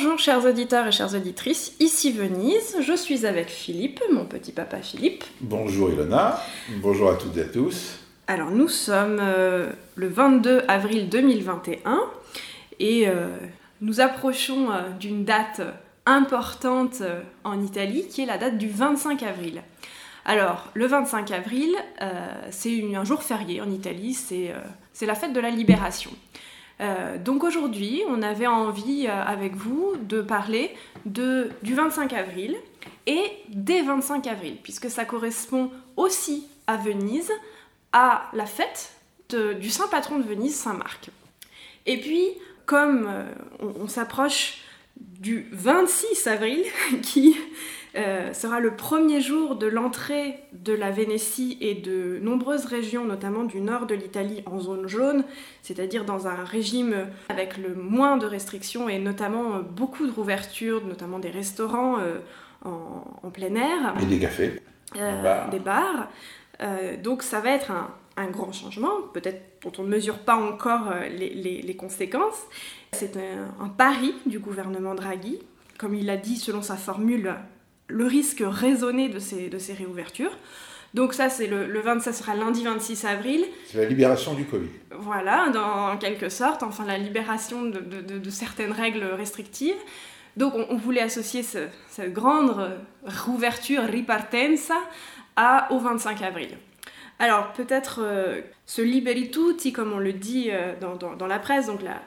Bonjour chers auditeurs et chères auditrices, ici Venise, je suis avec Philippe, mon petit papa Philippe. bonjour Ilona, bonjour à toutes et à tous. Alors nous sommes euh, le 22 avril 2021 et euh, nous approchons euh, d'une date importante en Italie qui est la date du 25 avril. Alors le 25 avril, c'est un jour férié en Italie, c'est c'est la fête de la libération. Euh, donc aujourd'hui, on avait envie euh, avec vous de parler du 25 avril et des 25 avril, puisque ça correspond aussi à Venise, à la fête du saint patron de Venise, Saint Marc. Et puis, comme euh, on s'approche du 26 avril, qui euh, sera le premier jour de l'entrée de la Vénétie et de nombreuses régions, notamment du nord de l'Italie, en zone jaune, c'est-à-dire dans un régime avec le moins de restrictions et notamment euh, beaucoup de rouvertures, notamment des restaurants euh, en, en plein air Et des cafés. euh, bars. des bars. Donc ça va être un, un grand changement, peut-être dont on ne mesure pas encore les, les- les conséquences. C'est un, un pari du gouvernement Draghi, comme il a dit selon sa formule, le risque raisonné de ces, de ces réouvertures. Donc ça, c'est le, le 20, ça sera lundi 26 avril. C'est la libération du Covid. Voilà, dans, en quelque sorte, enfin la libération de, de- de- de certaines règles restrictives. Donc on, on voulait associer ce- cette grande rouverture, ripartenza, à, au 25 avril. Alors peut-être euh, ce liberi tutti, comme on le dit euh, dans, dans- dans la presse, donc la-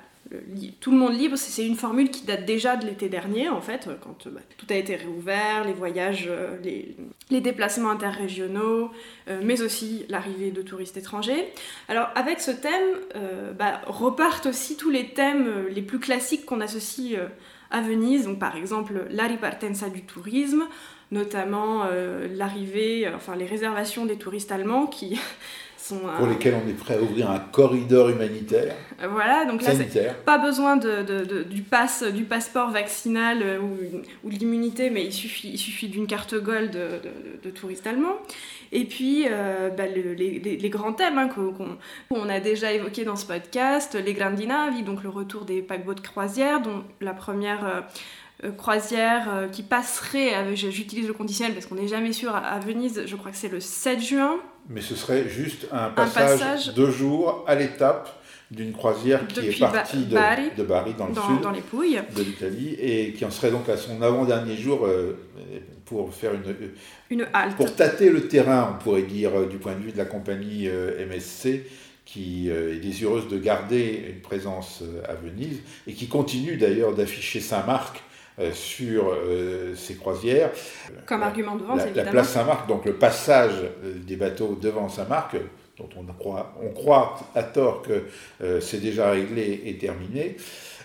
tout le monde libre, c'est une formule qui date déjà de l'été dernier, en fait, euh, quand euh, bah, tout a été réouvert, les voyages, euh, les, déplacements interrégionaux, mais aussi l'arrivée de touristes étrangers. Alors avec ce thème, bah, repartent aussi tous les thèmes les plus classiques qu'on associe à Venise, donc par exemple la ripartenza du tourisme, notamment l'arrivée, enfin les réservations des touristes allemands qui sont... euh, Pour lesquels on est prêt à ouvrir un corridor humanitaire, voilà, donc là pas besoin de, de- de- du, pass, du passeport vaccinal euh, ou, ou de l'immunité, mais il suffit, il suffit d'une carte gold de, de, de touriste allemand. Et puis, euh, bah, le- les, grands thèmes hein, qu'on a déjà évoqués dans ce podcast, les grandi navi, donc le retour des paquebots de croisière, dont la première euh, croisière euh, qui passerait, j'utilise le conditionnel parce qu'on n'est jamais sûr, à, à Venise, je crois que c'est le 7 juin. Mais ce serait juste un passage, passage- de jours à l'étape d'une croisière qui est partie Ba- de, Bari, de Bari, dans le Dans, sud dans les Pouilles. de l'Italie, et qui en serait donc à son avant-dernier jour euh, pour faire une, Une halte. Pour tâter le terrain, on pourrait dire, euh, du point de vue de la compagnie euh, MSC, qui euh, est désireuse de garder une présence euh, à Venise, et qui continue d'ailleurs d'afficher Saint-Marc euh, sur euh, ses croisières. Comme La- argument de vente, la, la évidemment. place Saint-Marc, donc le passage euh, des bateaux devant Saint-Marc, dont on croit, on croit à tort que euh, c'est déjà réglé et terminé.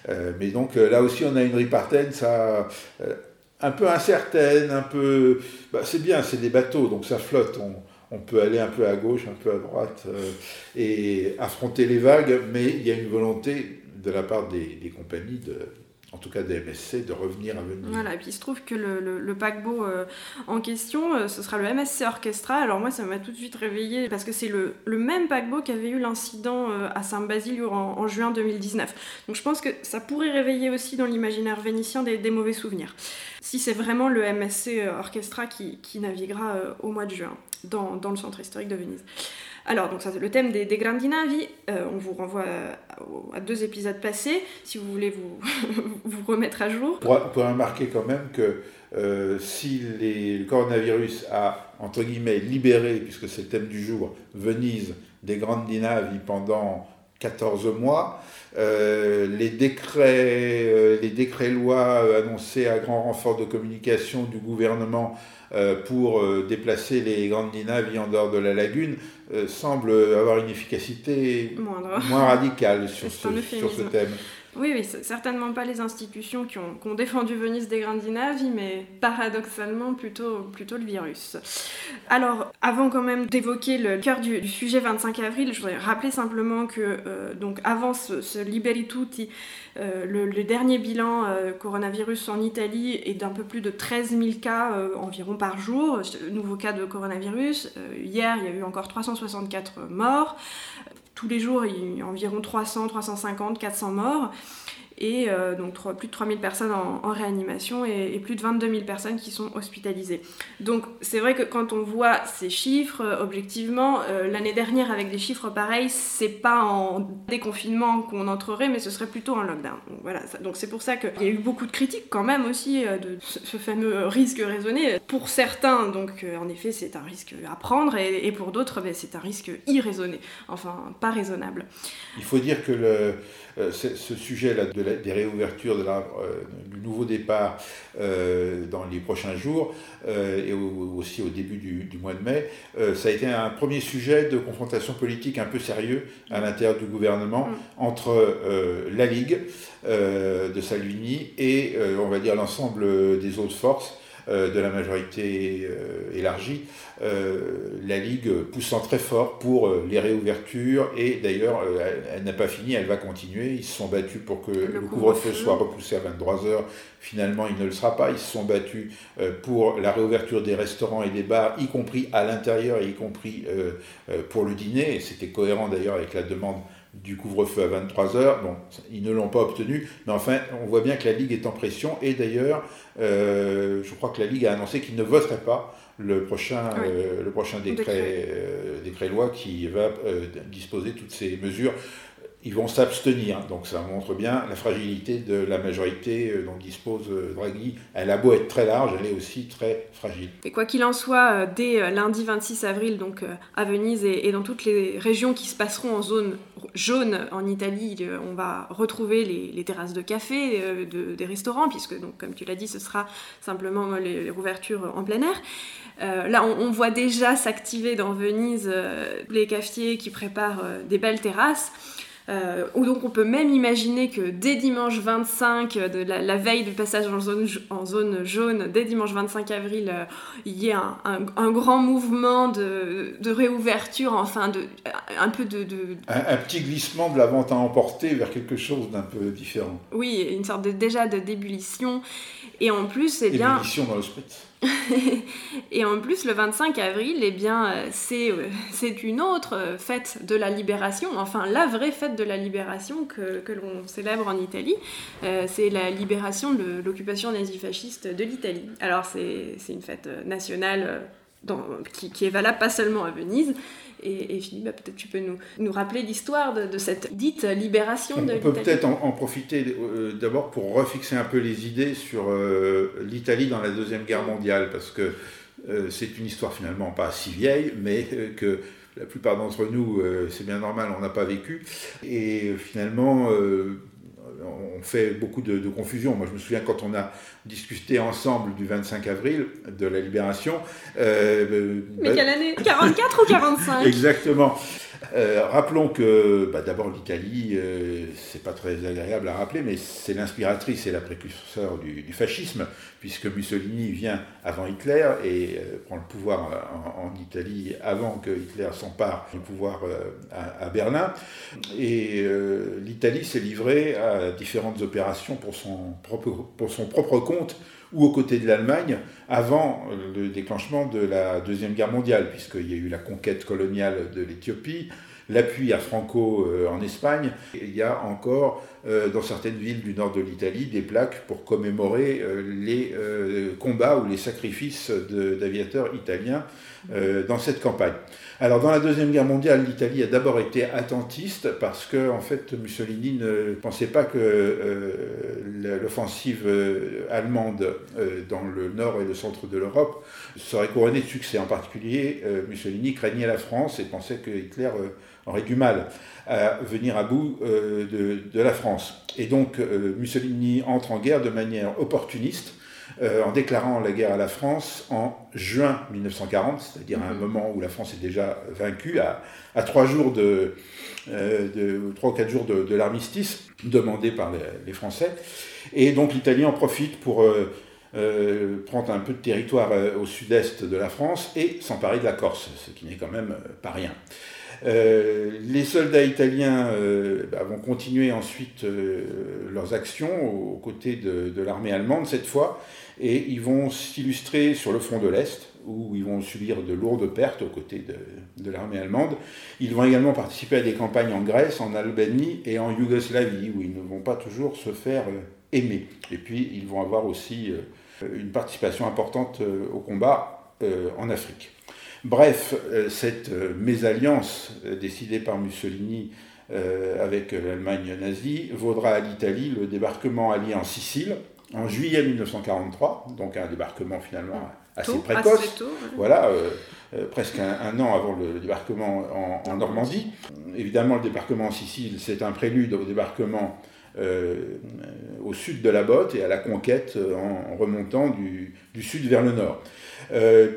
Euh, mais donc euh, là aussi, on a une ripartaine, ça, euh, un peu incertaine, un peu. bah, c'est bien, c'est des bateaux, donc ça flotte. On, on peut aller un peu à gauche, un peu à droite euh, et affronter les vagues, mais il y a une volonté de la part des, des compagnies, de, en tout cas des MSC, de revenir à Venise. Voilà, et puis il se trouve que le, paquebot euh, en question, euh, ce sera le MSC Orchestra. Alors moi, ça m'a tout de suite réveillé parce que c'est le, même paquebot qui avait eu l'incident euh, à Saint-Basile en, en juin 2019. Donc je pense que ça pourrait réveiller aussi dans l'imaginaire vénitien des, mauvais souvenirs. Si c'est vraiment le MSC Orchestra qui, qui naviguera au mois de juin dans, dans le centre historique de Venise. Alors, donc ça le thème des, des grandi navi. Euh, on vous renvoie à, à deux épisodes passés si vous voulez vous, remettre à jour. On pourra remarquer quand même que euh, si le coronavirus a, entre guillemets, libéré, puisque c'est le thème du jour, Venise des grandes navi pendant 14 mois, les décrets, les décrets-lois annoncés à grand renfort de communication du gouvernement pour déplacer les grandes navies en dehors de la lagune semblent avoir une efficacité moins radicale sur ce thème. Oui, oui, certainement pas les institutions qui ont, défendu Venise des Grandinavi, mais paradoxalement plutôt, le virus. Alors, avant quand même d'évoquer le cœur du, sujet 25 avril, je voudrais rappeler simplement que, euh, donc avant ce, Liberi Tutti, euh, le, dernier bilan euh, coronavirus en Italie est d'un peu plus de 13 000 cas environ par jour, nouveaux cas de coronavirus. hier, il y a eu encore 364 morts tous les jours, il y a environ 300, 350, 400 morts et euh, donc plus de 3000 personnes en, réanimation et, plus de 22 000 personnes qui sont hospitalisées. Donc c'est vrai que quand on voit ces chiffres, euh, objectivement, euh, l'année dernière avec des chiffres pareils, c'est pas en déconfinement qu'on entrerait, mais ce serait plutôt en lockdown. Donc voilà, donc c'est pour ça qu'il y a eu beaucoup de critiques quand même aussi de ce fameux risque raisonné. Pour certains, donc en effet, c'est un risque à prendre, et, pour d'autres, ben, c'est un risque irraisonné, enfin pas raisonnable. Il faut dire que le ce sujet-là de des réouvertures de la, euh, du nouveau départ euh, dans les prochains jours et aussi au début du, mois de mai, ça a été un premier sujet de confrontation politique un peu sérieux à l'intérieur du gouvernement mm. entre la Ligue de Salvini et on va dire l'ensemble des autres forces euh, de la majorité euh, élargie, euh, la Ligue poussant très fort pour les réouvertures et d'ailleurs elle, n'a pas fini, elle va continuer. Ils se sont battus pour que le, couvre-feu soit repoussé à 23 heures. Finalement, il ne le sera pas. Ils se sont battus pour la réouverture des restaurants et des bars, y compris à l'intérieur et y compris pour le dîner. C'était cohérent d'ailleurs avec la demande du couvre-feu à 23 heures. Bon, ils ne l'ont pas obtenu, mais enfin, on voit bien que la Ligue est en pression. Et d'ailleurs, euh, je crois que la Ligue a annoncé qu'il ne voterait pas le prochain, euh, le prochain décret, euh, décret, loi qui va disposer toutes ces mesures ils vont s'abstenir. Donc ça montre bien la fragilité de la majorité euh, dont dispose euh, Draghi. Elle a beau être très large, elle est aussi très fragile. Et quoi qu'il en soit, euh, dès lundi 26 avril, donc à Venise et dans toutes les régions qui se passeront en zone jaune en Italie, on va retrouver les, terrasses de café, des restaurants, puisque donc comme tu l'as dit, ce sera simplement les, les rouvertures en plein air. là, on, voit déjà s'activer dans Venise les cafetiers qui préparent des belles terrasses. Euh, ou donc on peut même imaginer que dès dimanche 25, euh, de la, veille du passage en zone, en zone jaune, dès dimanche 25 avril, euh, il y ait un, grand mouvement de, réouverture, enfin de, un peu de... Un, petit glissement de la vente à emporter vers quelque chose d'un peu différent. Oui, une sorte de, déjà de d'ébullition. Et en plus, c'est bien... Ébullition dans le spritz. et en plus, le 25 avril, eh bien, euh, c'est, euh, c'est une autre fête de la libération, enfin la vraie fête de la libération que, que l'on célèbre en Italie. Euh, c'est la libération de l'occupation nazifasciste de l'Italie. Alors c'est, c'est une fête nationale qui, qui, est valable pas seulement à Venise, et, Philippe, bah, peut-être tu peux nous, nous rappeler l'histoire de, cette dite libération de l'Italie. On peut peut-être en, profiter euh, d'abord pour refixer un peu les idées sur euh, l'Italie dans la Deuxième Guerre mondiale, parce que euh, c'est une histoire finalement pas si vieille, mais que la plupart d'entre nous, c'est bien normal, on n'a pas vécu. Et finalement, on fait beaucoup de, confusion. Moi, je me souviens quand on a discuté ensemble du 25 avril de la libération. Euh, Mais quelle année? 44 ou 45 Exactement. Euh, rappelons que bah, d'abord l'Italie, euh, c'est pas très agréable à rappeler, mais c'est l'inspiratrice et la précurseur du, fascisme, puisque Mussolini vient avant Hitler et euh, prend le pouvoir en, Italie avant que Hitler s'empare du pouvoir à, Berlin. Et l'Italie s'est livrée à différentes opérations pour son propre compte ou aux côtés de l'Allemagne avant le déclenchement de la Deuxième Guerre mondiale, puisqu'il y a eu la conquête coloniale de l'Éthiopie, l'appui à Franco euh, en Espagne. il y a encore euh, dans certaines villes du nord de l'Italie des plaques pour commémorer euh, les combats ou les sacrifices d'aviateurs italiens dans cette campagne. Alors dans la Deuxième Guerre mondiale, l'Italie a d'abord été attentiste parce que en fait Mussolini ne pensait pas que l'offensive allemande dans le nord et le centre de l'Europe serait couronnée de succès. En particulier, Mussolini craignait la France et pensait que Hitler auraient du mal à venir à bout de, la France. Et donc Mussolini entre en guerre de manière opportuniste euh, en déclarant la guerre à la France en juin 1940, c'est-à-dire à un mhm. moment où la France est déjà vaincue, à, trois jours de, euh, trois ou quatre jours de, l'armistice demandé par les, Français. Et donc l'Italie en profite pour euh, prendre un peu de territoire au sud-est de la France et s'emparer de la Corse, ce qui n'est quand même pas rien. Les soldats italiens bah, vont continuer ensuite leurs actions aux côtés de, l'armée allemande cette fois, et ils vont s'illustrer sur le front de l'Est, où ils vont subir de lourdes pertes aux côtés de, l'armée allemande. Ils vont également participer à des campagnes en Grèce, en Albanie et en Yougoslavie, où ils ne vont pas toujours se faire euh, aimer. Et puis, ils vont avoir aussi euh, une participation importante euh, au combat en Afrique. Bref, cette mésalliance décidée par Mussolini avec l'Allemagne nazie vaudra à l'Italie le débarquement allié en Sicile, en juillet 1943, donc un débarquement finalement assez précoce. Voilà, euh, euh, presque un, an avant le, débarquement en, Normandie. Évidemment, le débarquement en Sicile, c'est un prélude au débarquement euh, au sud de la botte et à la conquête en, remontant du, sud vers le nord.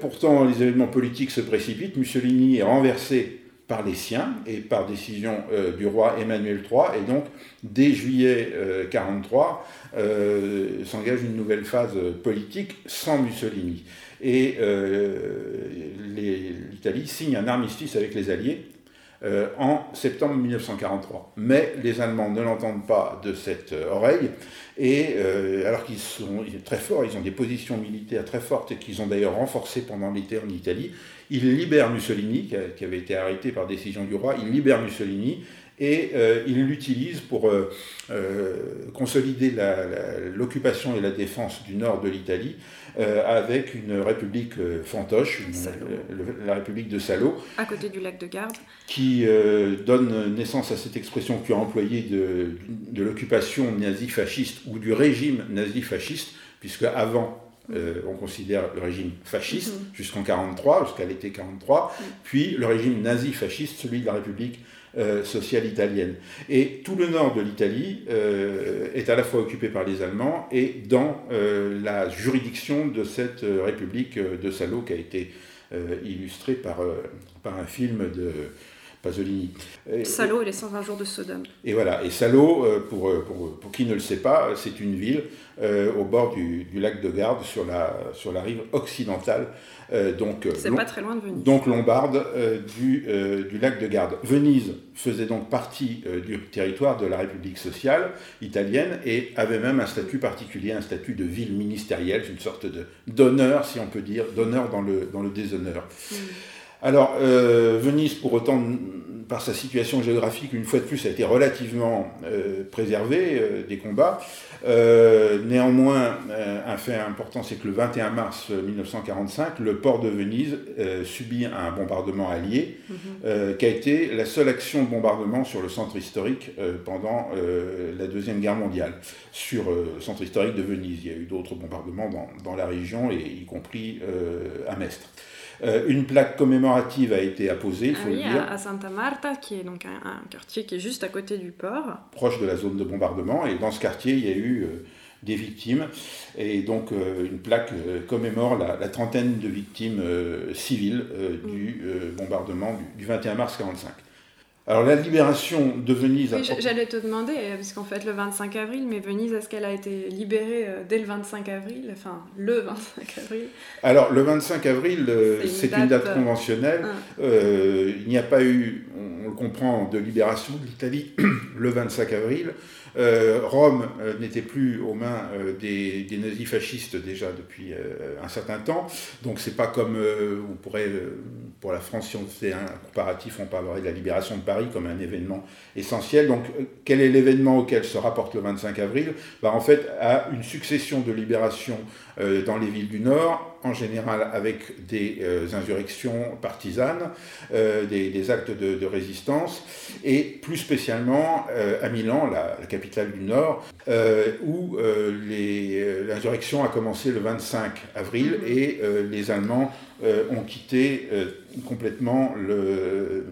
pourtant, les événements politiques se précipitent. Mussolini est renversé par les siens et par décision euh, du roi Emmanuel III. Et donc, dès juillet 1943, euh, euh, s'engage une nouvelle phase politique sans Mussolini. Et l'Italie signe un armistice avec les Alliés en septembre 1943. Mais les Allemands ne l'entendent pas de cette oreille, et alors qu'ils sont très forts, ils ont des positions militaires très fortes et qu'ils ont d'ailleurs renforcées pendant l'été en Italie, il libère Mussolini, qui, avait été arrêté par décision du roi, il libère Mussolini et euh, il l'utilise pour euh, euh, consolider l'occupation et la défense du nord de l'Italie avec une république fantoche, la république de Salo. À côté du lac de Garde. Qui donne naissance à cette expression qui a employée de, de l'occupation nazi-fasciste ou du régime nazi-fasciste, puisque avant euh, on considère le régime fasciste mhm. jusqu'en 43, jusqu'à l'été 43, puis le régime nazi-fasciste, celui de la République euh, sociale italienne. Et tout le nord de l'Italie euh, est à la fois occupé par les Allemands et dans la juridiction de cette République de Salo qui a été illustrée par, par un film de Pasolini. Salo et les 120 jours de Sodome. Et voilà, et Salo, pour, pour, pour qui ne le sait pas, c'est une ville euh, au bord du, lac de Garde, sur la, sur la rive occidentale. Euh, donc, euh, C'est pas très loin de Venise. Donc lombarde du, du, lac de Garde. Venise faisait donc partie du territoire de la République sociale italienne et avait même un statut particulier, un statut de ville ministérielle, une sorte d'honneur, si on peut dire, d'honneur dans le, dans le déshonneur. Hmm. Alors, Venise, pour autant, par sa situation géographique, une fois de plus, a été relativement préservée des combats. Euh, néanmoins, euh, un fait important, c'est que le 21 mars 1945, le port de Venise euh, subit un bombardement allié, mhm. qui a été la seule action de bombardement sur le centre historique pendant la Deuxième Guerre mondiale. Sur le centre historique de Venise, il y a eu d'autres bombardements dans, dans, la région, et y compris à Mestre. Euh, une plaque commémorative a été apposée, il faut ah oui, dire. À, Santa Marta, qui est donc un, quartier qui est juste à côté du port. Proche de la zone de bombardement. Et dans ce quartier, il y a eu euh, des victimes. Et donc, euh, une plaque commémore la, trentaine de victimes civiles du mm. bombardement du, du 21 mars 1945. Alors la libération de Venise... J'allais te demander, euh, parce qu'en fait le 25 avril, mais Venise, est-ce qu'elle a été libérée euh, dès le 25 avril? Enfin, le 25 avril Alors le 25 avril, euh, c'est une, date conventionnelle. Ah. il n'y a pas eu, on le comprend, de libération de l'Italie le 25 avril. Euh, Rome euh, n'était plus aux mains euh, des, nazis fascistes déjà depuis un certain temps, donc c'est pas comme on pourrait, pour la France, si on fait un comparatif, on parlerait de la libération de Paris comme un événement essentiel. Donc quel est l'événement auquel se rapporte le 25 avril? Bah, En fait, à une succession de libérations dans les villes du Nord, en général avec des insurrections partisanes, des, actes de, résistance, et plus spécialement à Milan, la, la capitale du Nord, euh, où euh, euh, l'insurrection a commencé le 25 avril mhm. et les Allemands ont quitté complètement le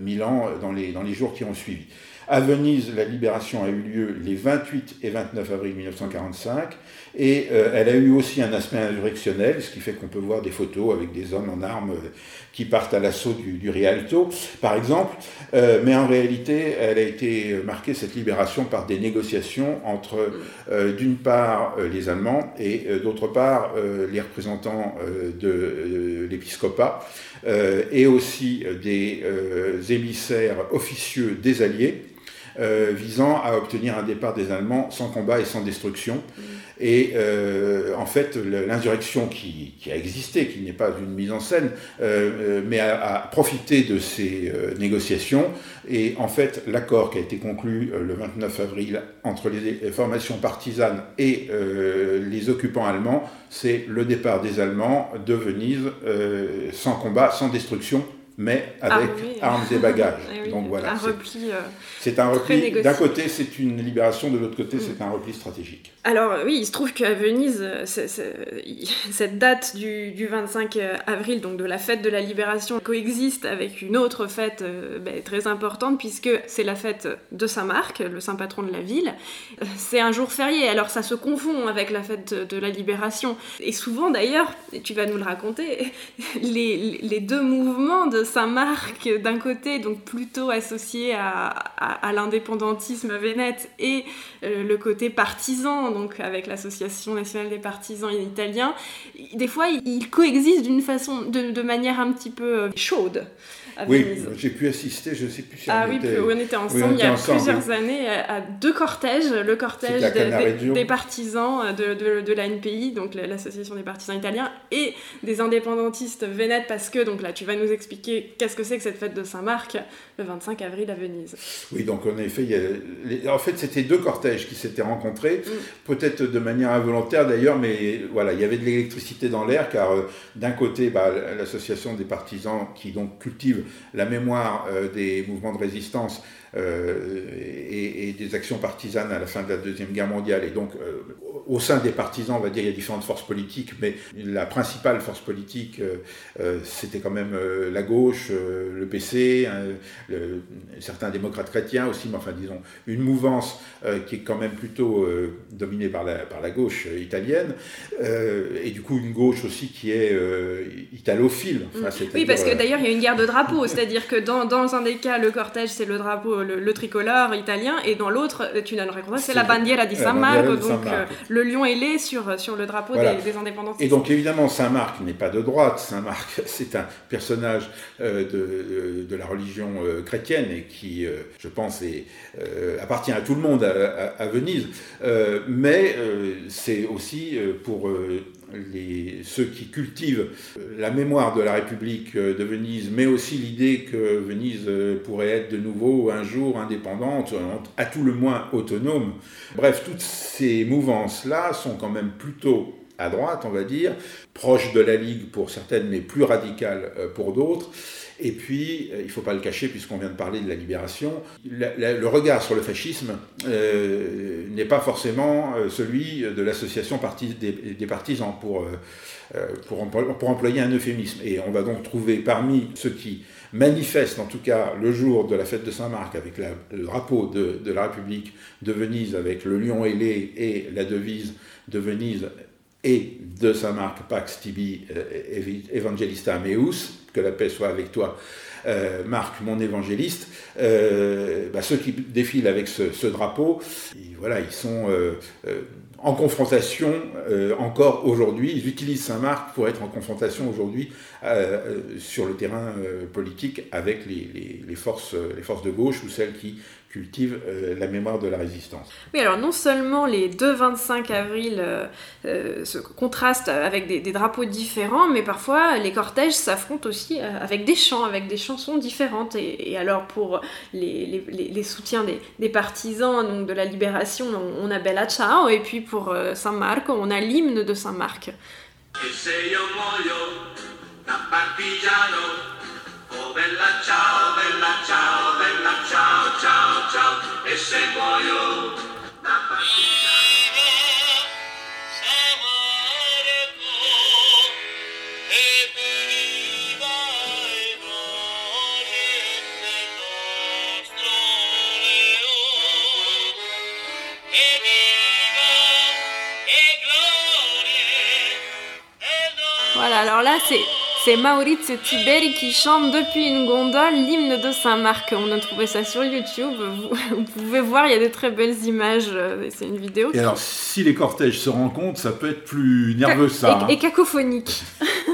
Milan dans les, dans les jours qui ont suivi. À Venise, la libération a eu lieu les 28 et 29 avril 1945 et euh, elle a eu aussi un aspect insurrectionnel, ce qui fait qu'on peut voir des photos avec des hommes en armes euh, qui partent à l'assaut du, Rialto, par exemple. Euh, mais en réalité, elle a été marquée, cette libération, par des négociations entre, d'une part, les Allemands et, d'autre part, les représentants de l'épiscopat et aussi des émissaires officieux des Alliés visant à obtenir un départ des Allemands sans combat et sans destruction. Et euh, en fait, l'insurrection qui, a existé, qui n'est pas une mise en scène, euh, mais a, profité de ces négociations. Et en fait, l'accord qui a été conclu le 29 avril entre les formations partisanes et les occupants allemands, c'est le départ des Allemands de Venise sans combat, sans destruction mais avec ah armes et bagages. Eh Donc voilà. Un repli. Euh, c'est un repli. D'un côté, c'est une libération, de l'autre côté, c'est mm. un repli stratégique. Alors oui, il se trouve qu'à Venise, euh, cette date du, 25 euh, avril, donc de la fête de la libération, coexiste avec une autre fête ben, très importante puisque c'est la fête de Saint-Marc, le saint patron de la ville. C'est un jour férié, alors ça se confond avec la fête de, la libération. Et souvent d'ailleurs, et tu vas nous le raconter, les, les deux mouvements de Saint-Marc d'un côté, donc plutôt associé à, l'indépendantisme vénète, et euh, le côté partisan, donc avec l'Association nationale des partisans italiens, des fois ils coexistent d'une façon, de, manière un petit peu euh, oui, j'ai pu assister, je ne sais plus si ah, on était... oui, on était ensemble il y a plusieurs années à deux cortèges, le cortège des, partisans de, de, de, la NPI, donc l'association des partisans italiens, et des indépendantistes vénètes, parce que, donc là tu vas nous expliquer qu'est-ce que c'est que cette fête de Saint-Marc le 25 avril à Venise. Oui, donc en effet, il en fait c'était deux cortèges qui s'étaient rencontrés, mm. peut-être de manière involontaire d'ailleurs, mais voilà, il y avait de l'électricité dans l'air, car euh, d'un côté, bah, l'association des partisans qui donc cultive la mémoire euh, des mouvements de résistance euh, et, des actions partisanes à la fin de la Deuxième Guerre mondiale. Et donc, euh, au sein des partisans, on va dire, il y a différentes forces politiques, mais la principale force politique, euh, c'était quand même la gauche, le PC, hein, certains démocrates chrétiens aussi, mais enfin, disons, une mouvance qui est quand même plutôt dominée par la, par la gauche italienne, et du coup, une gauche aussi qui est italophile. Enfin, mm. oui, parce que d'ailleurs, il y a une guerre de drapeaux, c'est-à-dire que dans, dans un des cas, le cortège, c'est le drapeau le, tricolore italien, et dans l'autre, euh, tu n'as le c'est la bandiera di San Marco, donc euh, le lion ailé sur, sur le drapeau des, indépendances. Et donc évidemment, Saint-Marc n'est pas de droite, Saint-Marc c'est un personnage euh, de, de, la religion chrétienne et qui, je pense, est, appartient à tout le monde à Venise, mais c'est aussi pour ceux qui cultivent la mémoire de la République de Venise, mais aussi l'idée que Venise pourrait être de nouveau un jour indépendante, à tout le moins autonome. Bref, toutes ces mouvances-là sont quand même plutôt à droite, on va dire, proches de la Ligue pour certaines, mais plus radicales euh, pour d'autres. Et puis, euh, il ne faut pas le cacher puisqu'on vient de parler de la libération, le regard sur le fascisme euh, n'est pas forcément euh, celui de l'association des, partisans, pour, pour, employer un euphémisme. Et on va donc trouver parmi ceux qui manifestent, en tout cas le jour de la fête de Saint-Marc, avec le drapeau de, de, la République de Venise, avec le lion ailé et la devise de Venise et de Saint-Marc, Pax Tibi Evangelista Meus, que la paix soit avec toi, euh, Marc, mon évangéliste, euh, bah, ceux qui défilent avec ce, drapeau, voilà, ils sont euh, en confrontation encore aujourd'hui. Ils utilisent Saint-Marc pour être en confrontation aujourd'hui sur le terrain politique avec les forces de gauche ou celles qui cultive euh, la mémoire de la résistance. Oui, alors non seulement les deux 25 avril euh, euh, se contrastent avec des, drapeaux différents, mais parfois les cortèges s'affrontent aussi avec des chants, avec des chansons différentes. Et, alors pour les, les, soutiens des, des, partisans donc de la libération, on, a Bella Ciao, et puis pour Saint Marc, on a l'hymne de Saint Marc. Oh bella ciao, bella ciao, bella ciao, ciao, ciao, e se muoio da partita. E e e voilà, alors là, c'est c'est Maurizio Tiberi qui chante depuis une gondole l'hymne de Saint-Marc. On a trouvé ça sur YouTube. Vous, pouvez voir, il y a de très belles images. Euh, c'est une vidéo. Et alors, si les cortèges se rencontrent, ça peut être plus nerveux, ça. Et, hein. et cacophonique.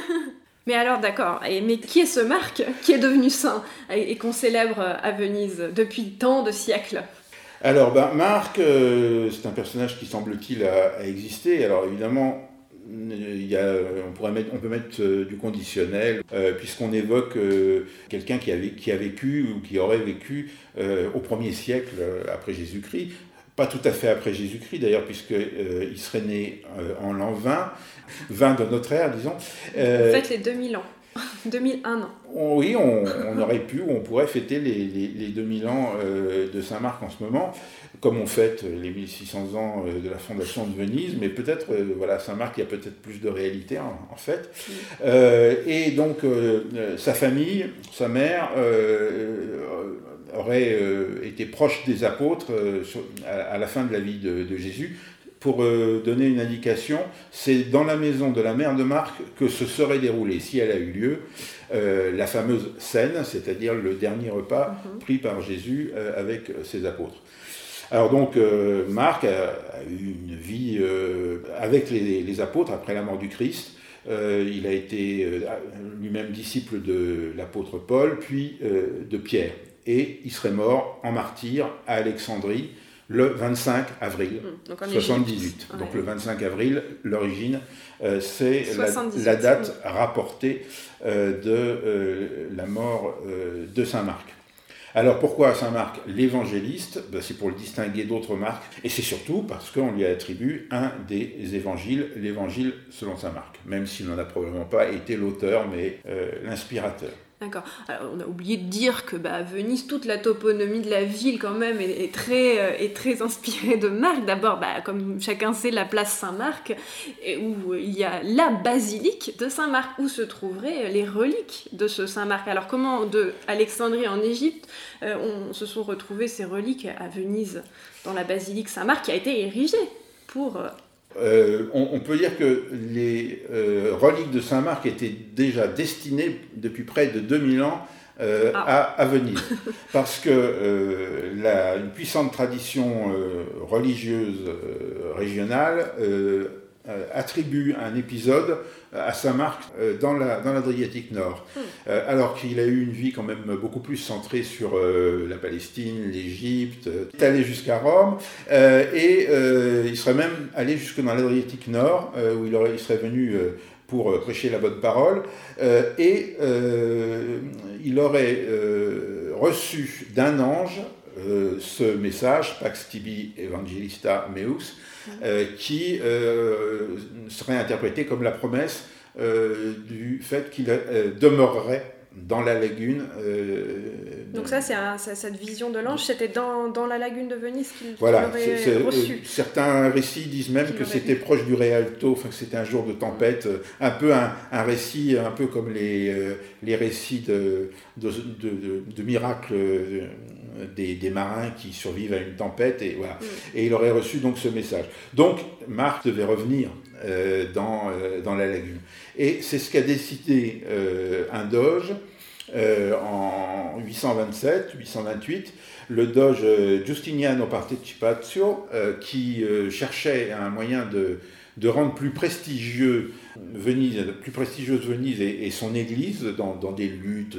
mais alors, d'accord. Mais qui est ce Marc qui est devenu saint et, qu'on célèbre à Venise depuis tant de siècles? Alors, ben, Marc, euh, c'est un personnage qui semble-t-il a, a, existé. Alors, évidemment, on, peut mettre euh, du conditionnel, euh, puisqu'on évoque euh, quelqu'un qui, qui, a vécu ou qui aurait vécu au premier siècle après Jésus-Christ. Pas tout à fait après Jésus-Christ d'ailleurs, puisqu'il serait né en l'an 20, 20 de notre ère, disons. En fait, les 2000 ans. 2001 ans. Oui, on, aurait pu, on pourrait fêter les, les, 2000 ans de Saint-Marc en ce moment comme on fête les 1600 ans euh, de la fondation de Venise, mais peut-être, euh, voilà, Saint-Marc, il y a peut-être plus de réalité en, fait. Euh, et donc, sa famille, sa mère, aurait été proche des apôtres à, la fin de la vie de, Jésus. Pour donner une indication, c'est dans la maison de la mère de Marc que ce serait déroulé, si elle a eu lieu, la fameuse scène, c'est-à-dire le dernier repas mhm. pris par Jésus avec ses apôtres. Alors donc, euh, Marc a, eu une vie euh, avec les, apôtres après la mort du Christ. Euh, il a été lui-même disciple de l'apôtre Paul, puis de Pierre. Et il serait mort en martyr à Alexandrie le 25 avril 78. Mmh, donc le 25 avril, l'origine, c'est la, date rapportée de la mort de Saint Marc. Alors pourquoi Saint-Marc l'évangéliste ben, C'est pour le distinguer d'autres marques, et c'est surtout parce qu'on lui attribue un des évangiles, l'évangile selon Saint-Marc, même s'il n'en a probablement pas été l'auteur, mais euh, l'inspirateur. D'accord. on a oublié de dire que bah, Venise, toute la toponymie de la ville quand même est, très, euh, très inspirée de Marc. D'abord, bah, comme chacun sait, la place Saint-Marc, où il y a la basilique de Saint-Marc, où se trouveraient les reliques de ce Saint-Marc? Alors comment de Alexandrie en Égypte, euh, on se sont retrouvées ces reliques à Venise, dans la basilique Saint-Marc, qui a été érigée pour... Euh, euh, on, peut dire que les euh, reliques de Saint-Marc étaient déjà destinées depuis près de 2000 ans euh, ah. à, Venise. Parce que une puissante tradition religieuse régionale attribue un épisode à Saint-Marc euh, dans l'Adriatique la, dans Nord, hmm. euh, alors qu'il a eu une vie quand même beaucoup plus centrée sur euh, la Palestine, l'Égypte, il est allé jusqu'à Rome, et il serait même allé jusque dans l'Adriatique Nord, où il, aurait, il serait venu pour prêcher la bonne parole, et il aurait reçu d'un ange ce message, Pax tibi evangelista meus, euh, qui euh, serait interprété comme la promesse euh, du fait qu'il demeurerait dans la lagune. Donc ça, c'est cette vision de l'ange, c'était dans, dans, la lagune de Venise qu'il voilà, aurait reçu. certains récits disent même que c'était proche du enfin que c'était un jour de tempête, un peu un, un, récit, un peu comme les, les récits de, de, de, de miracles des, marins qui survivent à une tempête, et voilà. Mm. Et il aurait reçu donc ce message. Donc Marc devait revenir euh, dans, euh, dans la lagune. Et c'est ce qu'a décidé euh, un doge en 827-828, le doge Giustiniano Partecipatio, qui cherchait un moyen de, de rendre plus prestigieux Venise, plus prestigieuse Venise et, son église dans, des luttes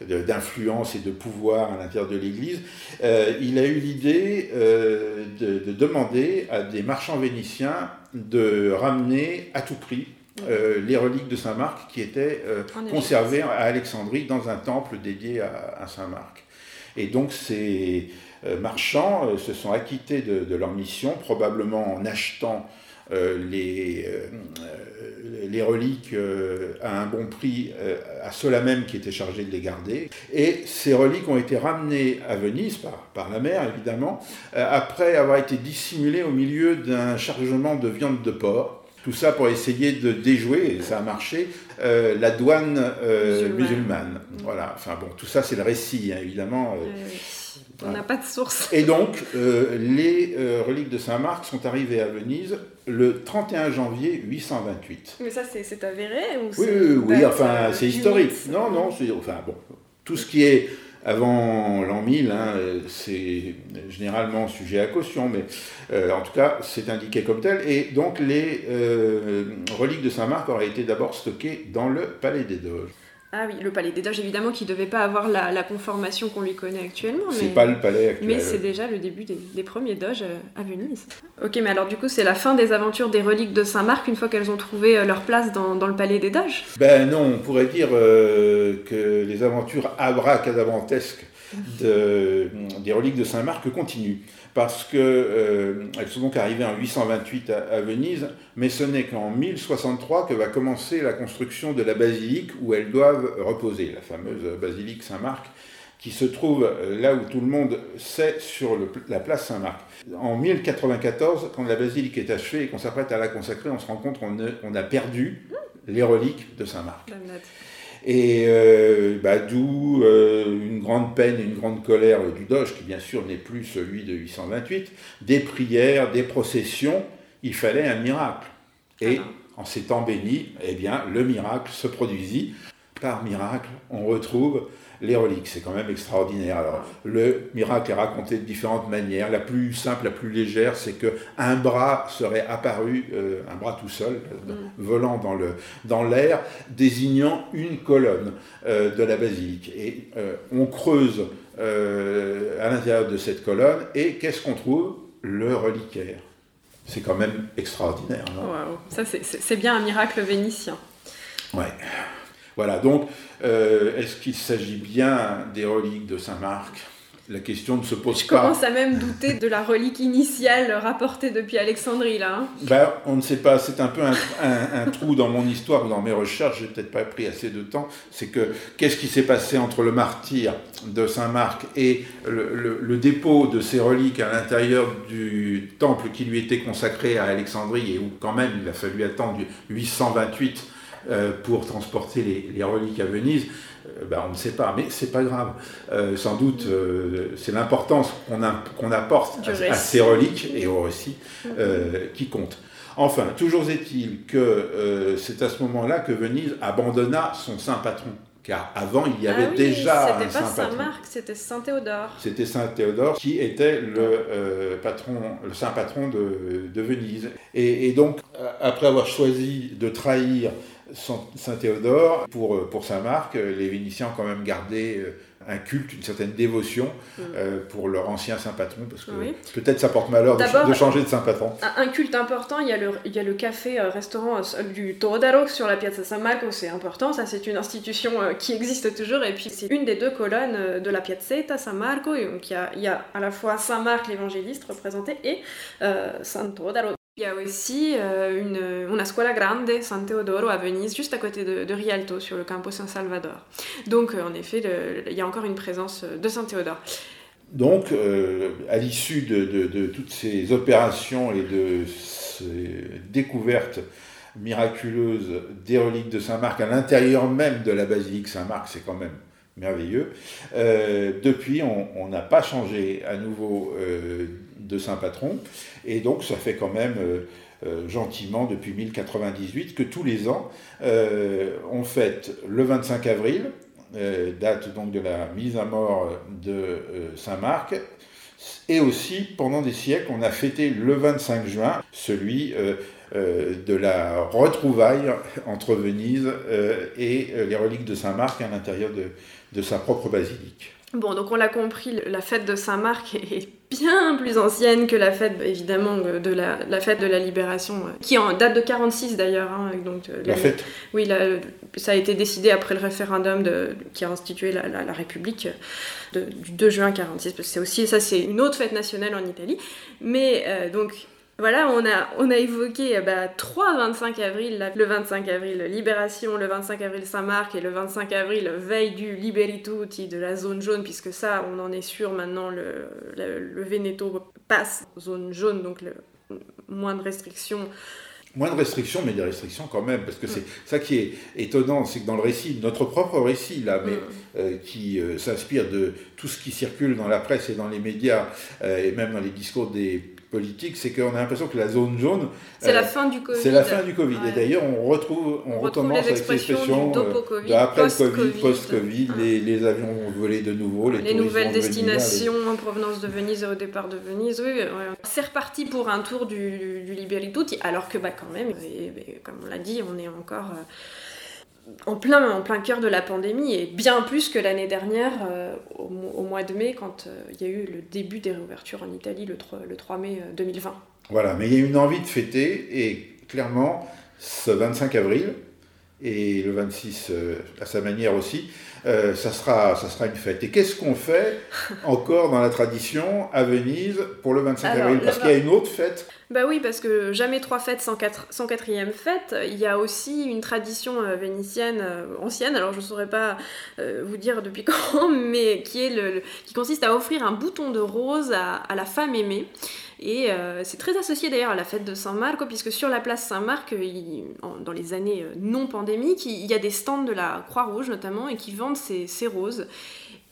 d'influence et de pouvoir à l'intérieur de l'église, euh, il a eu l'idée euh, de, demander à des marchands vénitiens de ramener à tout prix euh, les reliques de Saint-Marc qui étaient conservées à Alexandrie dans un temple dédié à, Saint-Marc. Et donc ces marchands se sont acquittés de, leur mission, probablement en achetant les, euh, les reliques euh, à un bon prix à ceux-là même qui étaient chargés de les garder. Et ces reliques ont été ramenées à Venise, par, par la mer évidemment, après avoir été dissimulées au milieu d'un chargement de viande de porc. Tout ça pour essayer de déjouer, et ça a marché, la douane musulmane. Voilà, enfin bon, tout ça c'est le récit, hein, évidemment. On n'a pas de source. Et donc, euh, les euh, reliques de Saint-Marc sont arrivées à Venise le 31 janvier 828. Mais ça, c'est avéré ou Oui, oui, oui, enfin, c'est historique. Non, non, c'est. Enfin, bon, tout ce qui est avant l'an 1000, hein, c'est généralement sujet à caution, mais en tout cas, c'est indiqué comme tel. Et donc, les reliques de Saint-Marc auraient été d'abord stockées dans le Palais des Doges. Ah oui, le palais des Doges, évidemment, qui ne devait pas avoir la, conformation qu'on lui connaît actuellement. C'est pas le palais actuel. Mais c'est déjà le début des, premiers Doges euh, à Venise. Ok, mais alors du coup, c'est la fin des aventures des reliques de Saint-Marc une fois qu'elles ont trouvé euh, leur place dans, le palais des Doges? Ben non, on pourrait dire euh, que les aventures abracadabrantesques de, des reliques de Saint-Marc continuent parce qu'elles euh, sont donc arrivées en 828 à, Venise, mais ce n'est qu'en 1063 que va commencer la construction de la basilique où elles doivent reposer, la fameuse basilique Saint-Marc, qui se trouve là où tout le monde sait sur la place Saint-Marc. En 1094, quand la basilique est achevée et qu'on s'apprête à la consacrer, on se rend compte qu'on a perdu les reliques de Saint-Marc. Et euh, bah, d'où euh, une grande peine et une grande colère du Doge, qui bien sûr n'est plus celui de 828, des prières, des processions, il fallait un miracle. Et ah en ces temps bénis, eh bien, le miracle se produisit. Par miracle, on retrouve les reliques. C'est quand même extraordinaire. Alors, le miracle est raconté de différentes manières. La plus simple, la plus légère, c'est que un bras serait apparu, euh, un bras tout seul, mm. volant dans le dans l'air, désignant une colonne euh, de la basilique. Et euh, on creuse à l'intérieur de cette colonne, et qu'est-ce qu'on trouve? Le reliquaire. C'est quand même extraordinaire. Ça, c'est bien un miracle vénitien. Ouais. Voilà, donc euh, est-ce qu'il s'agit bien des reliques de Saint-Marc? La question ne se pose pas. Je commence à même douter de la relique initiale rapportée depuis Alexandrie, là. Hein. Ben, on ne sait pas, c'est un peu un, trou dans mon histoire, dans mes recherches, j'ai peut-être pas pris assez de temps. C'est que qu'est-ce qui s'est passé entre le martyr de Saint-Marc et le, le, dépôt de ces reliques à l'intérieur du temple qui lui était consacré à Alexandrie et où quand même il a fallu attendre 828 euh, pour transporter les, reliques à Venise, euh, ben, on ne sait pas, mais c'est pas grave. Euh, sans doute, c'est l'importance qu'on apporte à, ces reliques et au récit qui compte. Enfin, toujours est-il que c'est à ce moment-là que Venise abandonna son saint patron car avant il y avait ah déjà un saint Marc, c'était Saint Théodore. C'était Saint Théodore qui était le patron, le saint patron de, Venise. Et, et, donc, après avoir choisi de trahir Saint Théodore, pour, euh, pour Saint-Marc, euh, les Vénitiens ont quand même gardé euh, un culte, une certaine dévotion mm. pour leur ancien saint patron, parce que peut-être ça porte malheur de, changer de saint patron. Un, culte important, il y a le, il y a le café, restaurant du Torodaro sur la Piazza San Marco, c'est important, ça c'est une institution qui existe toujours, et puis c'est une des deux colonnes de la Piazzetta San Marco, et donc il y a, il y a à la fois Saint Marc l'évangéliste représenté et Saint Teodoro. Il y a aussi euh, une, una scuola grande, San Teodoro, à Venise, juste à côté de, Rialto, sur le Campo San Salvador. Donc, euh, en effet, il y a encore une présence euh, de Saint Théodore. Donc, à l'issue de, toutes ces opérations et de ces découvertes miraculeuses des reliques de Saint-Marc à l'intérieur même de la basilique Saint-Marc, c'est quand même merveilleux. depuis, on n'a pas changé à nouveau de saint patron. Et donc ça fait quand même euh, euh, gentiment depuis 1098 que tous les ans euh, on fête le 25 avril, date donc de la mise à mort de Saint Marc, et aussi pendant des siècles on a fêté le 25 juin celui de la retrouvaille entre Venise et les reliques de Saint Marc à l'intérieur de sa propre basilique. Bon, donc on l'a compris, la fête de Saint-Marc est bien plus ancienne que la fête, évidemment, de la, fête de la Libération, euh, qui en date de 46 d'ailleurs. Hein, donc, euh, la fête Oui, ça a été décidé après le référendum de, qui a institué la, République du 2 juin 46, c'est aussi, ça c'est une autre fête nationale en Italie. Mais euh, donc voilà, on a, on a évoqué bah, trois 25 avril, le 25 avril Libération, le 25 avril Saint-Marc et le 25 avril veille du Liberituti de la zone jaune, puisque ça, on en est sûr maintenant, le, le, Veneto passe zone jaune, donc le, moins de restrictions. Moins de restrictions, mais des restrictions quand même, parce que c'est ça qui est étonnant, c'est que dans le récit, notre propre récit, là, mais euh, qui euh, s'inspire de tout ce qui circule dans la presse et dans les médias, euh, et même dans les discours des politique, c'est qu'on a l'impression que la zone jaune. C'est la fin du Covid. C'est la fin du Covid. Et d'ailleurs, on retrouve, on, recommence avec de après le Covid, post-Covid, les, les, avions vont voler de nouveau, les, les nouvelles destinations en provenance de Venise et au départ de Venise. Oui, c'est reparti pour un tour du, du Liberi Tutti, alors que bah, quand même, comme on l'a dit, on est encore en plein, en plein cœur de la pandémie et bien plus que l'année dernière euh, au, mois de mai quand euh, il y a eu le début des réouvertures en Italie le 3, le 3 mai 2020. Euh, voilà, mais il y a une envie de fêter et clairement ce 25 avril et le 26 à sa manière aussi, ça, sera, ça sera une fête. Et qu'est-ce qu'on fait encore dans la tradition à Venise pour le 25 avril? Parce qu'il y a une autre fête bah oui, parce que jamais trois fêtes sans, quatrième fête. Il y a aussi une tradition euh, vénitienne euh, ancienne, alors je ne saurais pas euh, vous dire depuis quand, mais qui, consiste à offrir un bouton de rose à, la femme aimée. Et c'est très associé d'ailleurs à la fête de Saint Marco, puisque sur la place Saint-Marc, dans les années non pandémiques, il y a des stands de la Croix-Rouge notamment, et qui vendent ces roses.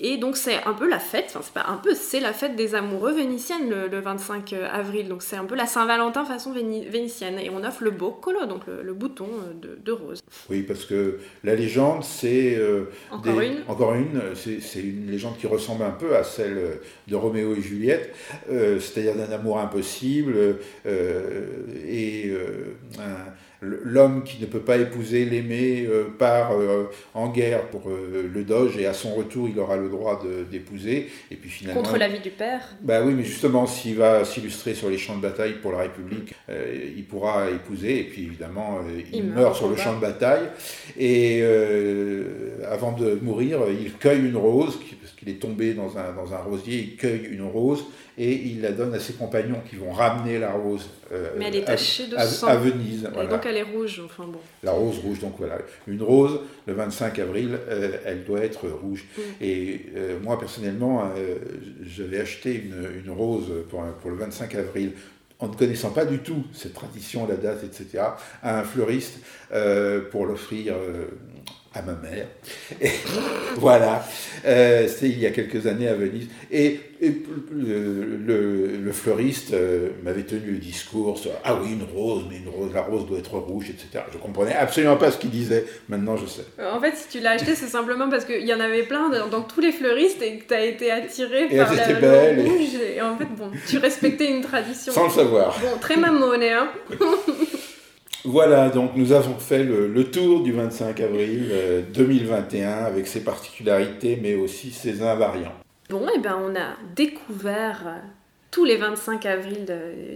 Et donc c'est un peu la fête, enfin c'est pas un peu, c'est la fête des amoureux vénitiennes le, 25 euh, avril. Donc c'est un peu la Saint-Valentin façon vénitienne. Et on offre le boccolo, donc le, bouton euh, de, rose. Oui, parce que la légende, c'est... Euh, encore une Encore une, c'est une légende qui ressemble un peu à celle de Roméo et Juliette, c'est-à-dire d'un amour impossible et un l'homme qui ne peut pas épouser l'aimé euh, part euh, en guerre pour euh, le Doge et à son retour il aura le droit d'épouser. Et puis finalement contre l'avis du père. Bah oui mais justement s'il va s'illustrer sur les champs de bataille pour la République il pourra épouser. Et puis évidemment il, meurt, sur le champ de bataille. Et avant de mourir il cueille une rose parce qu'il est tombé dans un, dans un rosier il cueille une rose et il la donne à ses compagnons qui vont ramener la rose euh, Mais elle est tachée de sang. à Venise. Et donc elle est rouge, enfin bon. La rose rouge, donc voilà. Une rose, le 25 avril, euh, elle doit être rouge. Mm. Et euh, moi, personnellement, j'avais acheté une, une rose pour, pour, le 25 avril en ne connaissant pas du tout cette tradition, la date, etc., à un fleuriste pour l'offrir à ma mère. Et, voilà, euh, c'était il y a quelques années à Venise. Et, le, fleuriste euh, m'avait tenu le discours sur Ah oui, une rose, mais une rose, la rose doit être rouge, etc. Je comprenais absolument pas ce qu'il disait. Maintenant, je sais. En fait, si tu l'as acheté, c'est simplement parce qu'il y en avait plein dans, tous les fleuristes et que tu as été attiré par la belle, rouge. Et... en fait, bon, tu respectais une tradition. Sans le savoir. Bon, très mamone, hein Voilà, donc nous avons fait le, tour du 25 avril 2021 euh, avec ses particularités mais aussi ses invariants. Bon, et eh ben on a découvert tous les 25 avril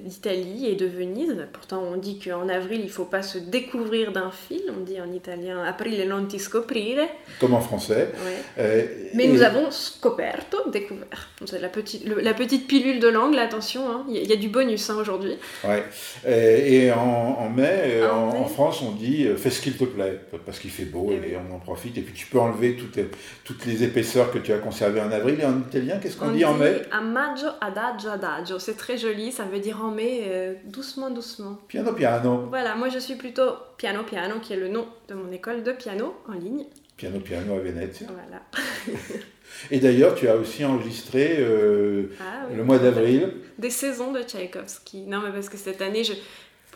d'Italie et de Venise. Pourtant, on dit qu'en avril, il ne faut pas se découvrir d'un fil. On dit en italien aprile non ti scoprire. Comme en français. Euh, Mais nous avons scoperto, découvert. C'est la petite, la petite pilule de langue, attention, hein. il y, a du bonus hein, aujourd'hui. Ouais. Et, en, mai, ah, en, France, on dit euh, fais ce qu'il te plaît, parce qu'il fait beau et, on en profite. Et puis tu peux enlever toutes les, toutes les épaisseurs que tu as conservées en avril. Et en italien, qu'est-ce qu'on dit, en mai? A maggio adagio adagio. C'est très joli, ça veut dire en mai euh, doucement, doucement. Piano, piano. Voilà, moi je suis plutôt Piano, piano, qui est le nom de mon école de piano en ligne. Piano, piano à Venezia. Voilà. Et d'ailleurs, tu as aussi enregistré euh, ah le mois d'avril. Des saisons de Tchaïkovski. Non, mais parce que cette année, je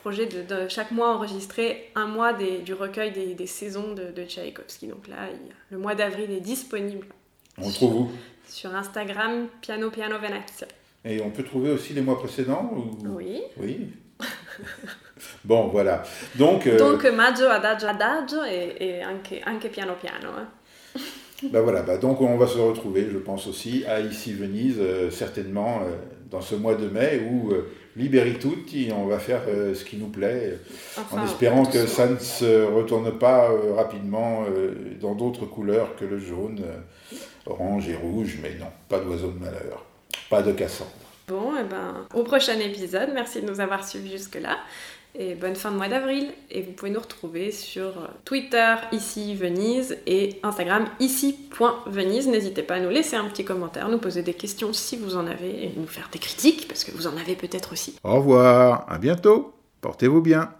projet de, chaque mois enregistrer un mois du recueil des, saisons de, de, Tchaïkovski. Donc là, le mois d'avril est disponible. On le trouve où? Sur Instagram, Piano Piano Venezia. Et on peut trouver aussi les mois précédents Oui. Oui. bon, voilà. Donc, euh... Donc maggio, adagio, adagio et, anche, anche, piano piano. Hein. ben voilà, bah donc on va se retrouver, je pense aussi, à ici Venise, euh, certainement euh, dans ce mois de mai où euh, tutti, on va faire ce qui nous plaît, en espérant que ça ne se retourne pas rapidement dans d'autres couleurs que le jaune, orange et rouge, mais non, pas d'oiseau de malheur. Pas de Cassandre. Bon, et eh ben, au prochain épisode. Merci de nous avoir suivis jusque-là. Et bonne fin de mois d'avril. Et vous pouvez nous retrouver sur Twitter, ici Venise, et Instagram, ici.venise. N'hésitez pas à nous laisser un petit commentaire, nous poser des questions si vous en avez, et nous faire des critiques, parce que vous en avez peut-être aussi. Au revoir, à bientôt, portez-vous bien.